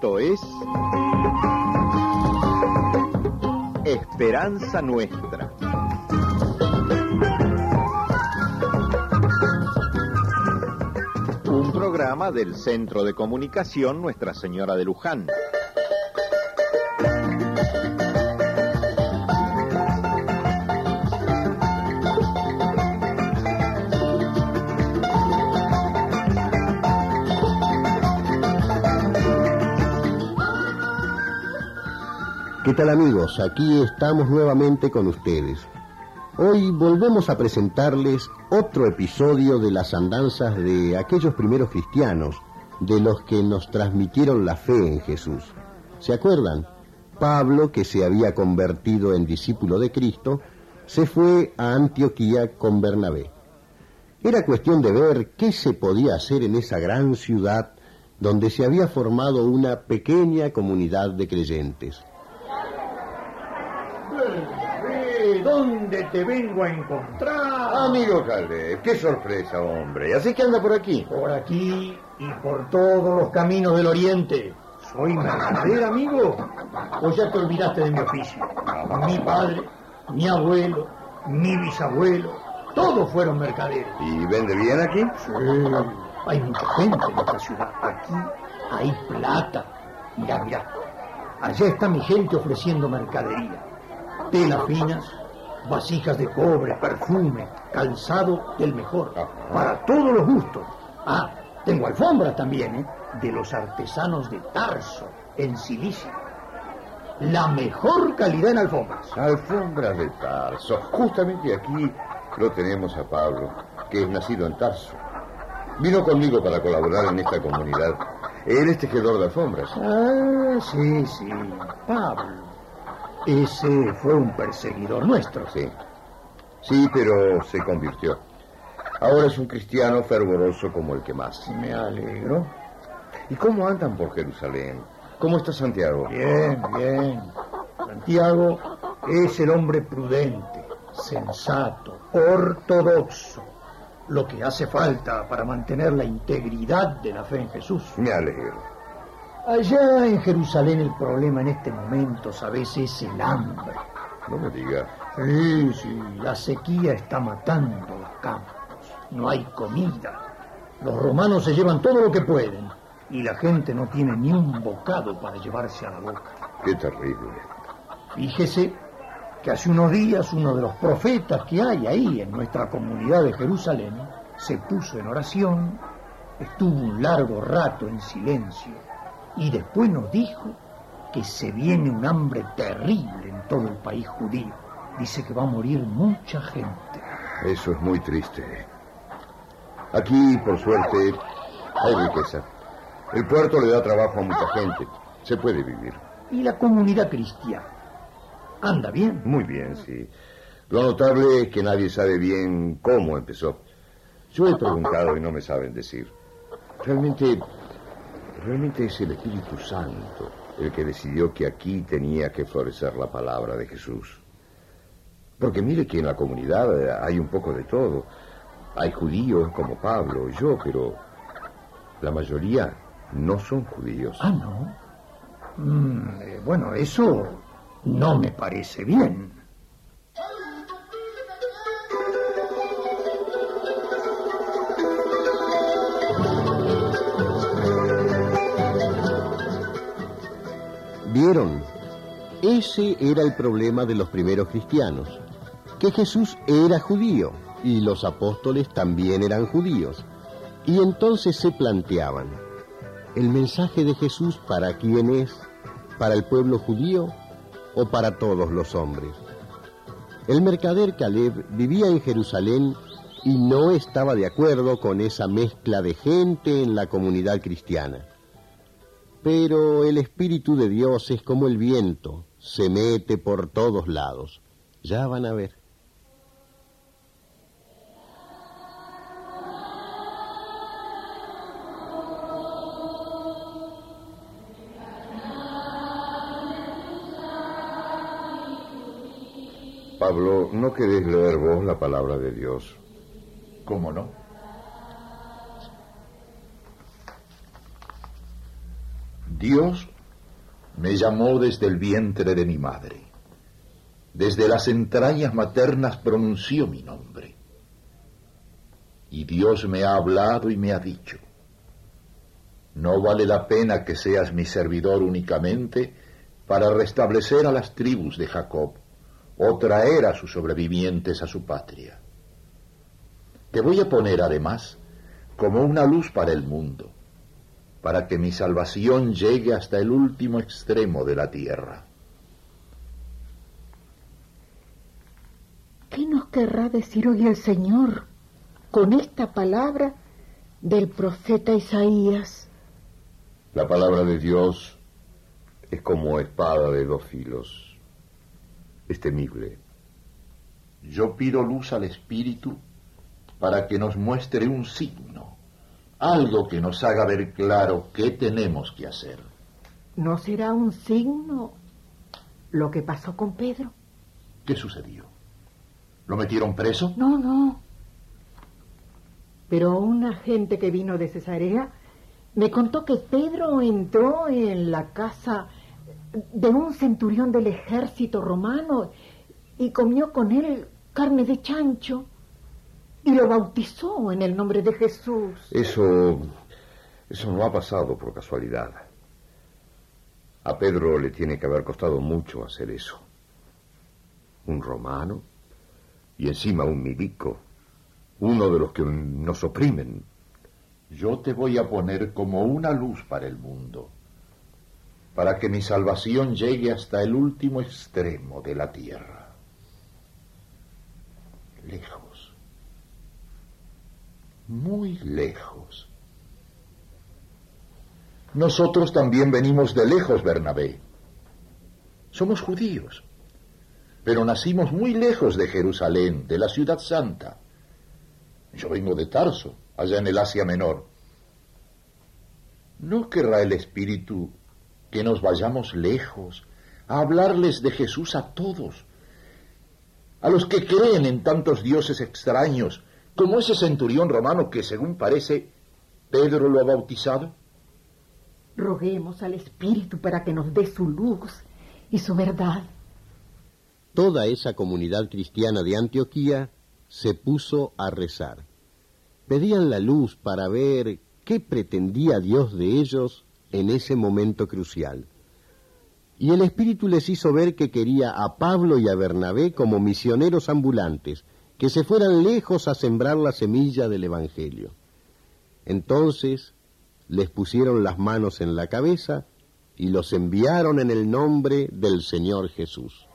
Esto es Esperanza Nuestra. Un programa del Centro de Comunicación Nuestra Señora de Luján. ¿Qué tal amigos? Aquí estamos nuevamente con ustedes. Hoy volvemos a presentarles otro episodio de las andanzas de aquellos primeros cristianos, de los que nos transmitieron la fe en Jesús. ¿Se acuerdan? Pablo, que se había convertido en discípulo de Cristo, se fue a Antioquía con Bernabé. Era cuestión de ver qué se podía hacer en esa gran ciudad donde se había formado una pequeña comunidad de creyentes. ¿Dónde te vengo a encontrar? Amigo Calde, qué sorpresa, hombre. Así que anda por aquí. Por aquí y por todos los caminos del oriente. ¿Soy mercader, amigo? ¿O ya te olvidaste de mi oficio? Mi padre, mi abuelo, mi bisabuelo, todos fueron mercaderes. ¿Y vende bien aquí? Sí, hay mucha gente en esta ciudad. Aquí hay plata. Mirá, mirá. Allá está mi gente ofreciendo mercadería. Telas finas, vasijas de cobre, perfume, calzado del mejor, para todos los gustos. Ah, tengo alfombras también, ¿eh? De los artesanos de Tarso, en Cilicia. La mejor calidad en alfombras. Alfombras de Tarso. Justamente aquí lo tenemos a Pablo, que es nacido en Tarso. Vino conmigo para colaborar en esta comunidad. Él es tejedor de alfombras. Ah, sí, sí. Pablo. Ese fue un perseguidor nuestro. Sí. Sí, pero se convirtió. Ahora es un cristiano fervoroso como el que más. Me alegro. ¿Y cómo andan por Jerusalén? ¿Cómo está Santiago? Bien, bien. Santiago es el hombre prudente, sensato, ortodoxo. Lo que hace falta para mantener la integridad de la fe en Jesús. Me alegro. Allá en Jerusalén el problema en este momento, sabes, es el hambre. No me digas. Sí, sí, la sequía está matando los campos. No hay comida. Los romanos se llevan todo lo que pueden y la gente no tiene ni un bocado para llevarse a la boca. Qué terrible. Fíjese que hace unos días uno de los profetas que hay ahí en nuestra comunidad de Jerusalén se puso en oración, estuvo un largo rato en silencio y después nos dijo que se viene un hambre terrible en todo el país judío. Dice que va a morir mucha gente. Eso es muy triste. Aquí, por suerte, hay riqueza. El puerto le da trabajo a mucha gente. Se puede vivir. ¿Y la comunidad cristiana? ¿Anda bien? Muy bien, sí. Lo notable es que nadie sabe bien cómo empezó. Yo he preguntado y no me saben decir. Realmente, realmente es el Espíritu Santo el que decidió que aquí tenía que florecer la palabra de Jesús. Porque mire que en la comunidad hay un poco de todo. Hay judíos como Pablo yo, pero la mayoría no son judíos. Ah, no. Mm, eh, bueno, eso no me parece bien. ¿Vieron? Ese era el problema de los primeros cristianos, que Jesús era judío y los apóstoles también eran judíos. Y entonces se planteaban, ¿el mensaje de Jesús para quién es? ¿Para el pueblo judío o para todos los hombres? El mercader Caleb vivía en Jerusalén y no estaba de acuerdo con esa mezcla de gente en la comunidad cristiana. Pero el Espíritu de Dios es como el viento, se mete por todos lados. Ya van a ver. Pablo, ¿no querés leer vos la palabra de Dios? ¿Cómo no? Dios me llamó desde el vientre de mi madre. Desde las entrañas maternas pronunció mi nombre. Y Dios me ha hablado y me ha dicho, no vale la pena que seas mi servidor únicamente para restablecer a las tribus de Jacob o traer a sus sobrevivientes a su patria. Te voy a poner además como una luz para el mundo, para que mi salvación llegue hasta el último extremo de la tierra. ¿Qué nos querrá decir hoy el Señor con esta palabra del profeta Isaías? La palabra de Dios es como espada de dos filos. Es temible. Yo pido luz al Espíritu para que nos muestre un signo, algo que nos haga ver claro qué tenemos que hacer. ¿No será un signo lo que pasó con Pedro? ¿Qué sucedió? ¿Lo metieron preso? No, no. Pero un agente que vino de Cesarea me contó que Pedro entró en la casa de un centurión del ejército romano y comió con él carne de chancho y lo bautizó en el nombre de Jesús. Eso. Eso no ha pasado por casualidad. A Pedro le tiene que haber costado mucho hacer eso. Un romano y encima un milico. Uno de los que nos oprimen. Yo te voy a poner como una luz para el mundo, para que mi salvación llegue hasta el último extremo de la tierra. Lejos, muy lejos. Nosotros también venimos de lejos, Bernabé. Somos judíos, pero nacimos muy lejos de Jerusalén, de la ciudad santa. Yo vengo de Tarso allá en el Asia Menor. ¿No querrá el Espíritu que nos vayamos lejos a hablarles de Jesús a todos? A los que creen en tantos dioses extraños, como ese centurión romano que, según parece, Pedro lo ha bautizado. Roguemos al Espíritu para que nos dé su luz y su verdad. Toda esa comunidad cristiana de Antioquía se puso a rezar pedían la luz para ver qué pretendía Dios de ellos en ese momento crucial. Y el Espíritu les hizo ver que quería a Pablo y a Bernabé como misioneros ambulantes, que se fueran lejos a sembrar la semilla del Evangelio. Entonces les pusieron las manos en la cabeza y los enviaron en el nombre del Señor Jesús.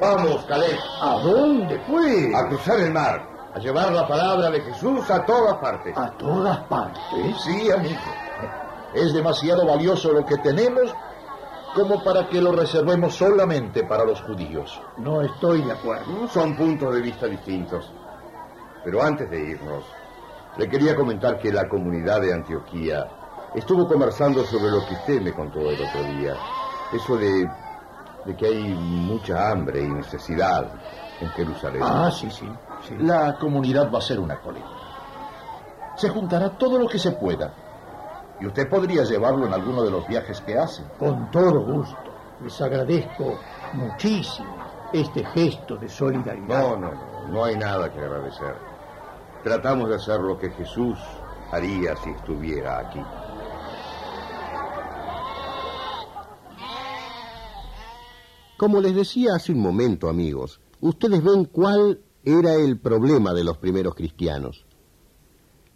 Vamos, Caleb. ¿A dónde, pues? A cruzar el mar. A llevar la palabra de Jesús a todas partes. ¿A todas partes? Sí, amigo. Es demasiado valioso lo que tenemos como para que lo reservemos solamente para los judíos. No estoy de acuerdo. Son puntos de vista distintos. Pero antes de irnos, le quería comentar que la comunidad de Antioquía estuvo conversando sobre lo que usted me contó el otro día. Eso de de que hay mucha hambre y necesidad en Jerusalén. Ah, sí, sí, La comunidad va a ser una colecta. Se juntará todo lo que se pueda. Y usted podría llevarlo en alguno de los viajes que hace. Con todo gusto. Les agradezco muchísimo este gesto de solidaridad. No, no, no, no hay nada que agradecer. Tratamos de hacer lo que Jesús haría si estuviera aquí. Como les decía hace un momento, amigos, ustedes ven cuál era el problema de los primeros cristianos.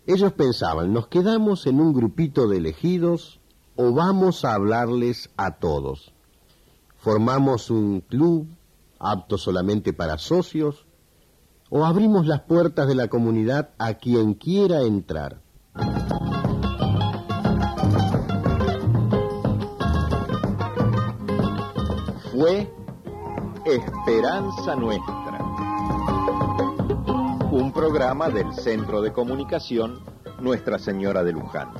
Ellos pensaban, ¿nos quedamos en un grupito de elegidos o vamos a hablarles a todos? ¿Formamos un club apto solamente para socios o abrimos las puertas de la comunidad a quien quiera entrar? fue Esperanza Nuestra, un programa del Centro de Comunicación Nuestra Señora de Luján.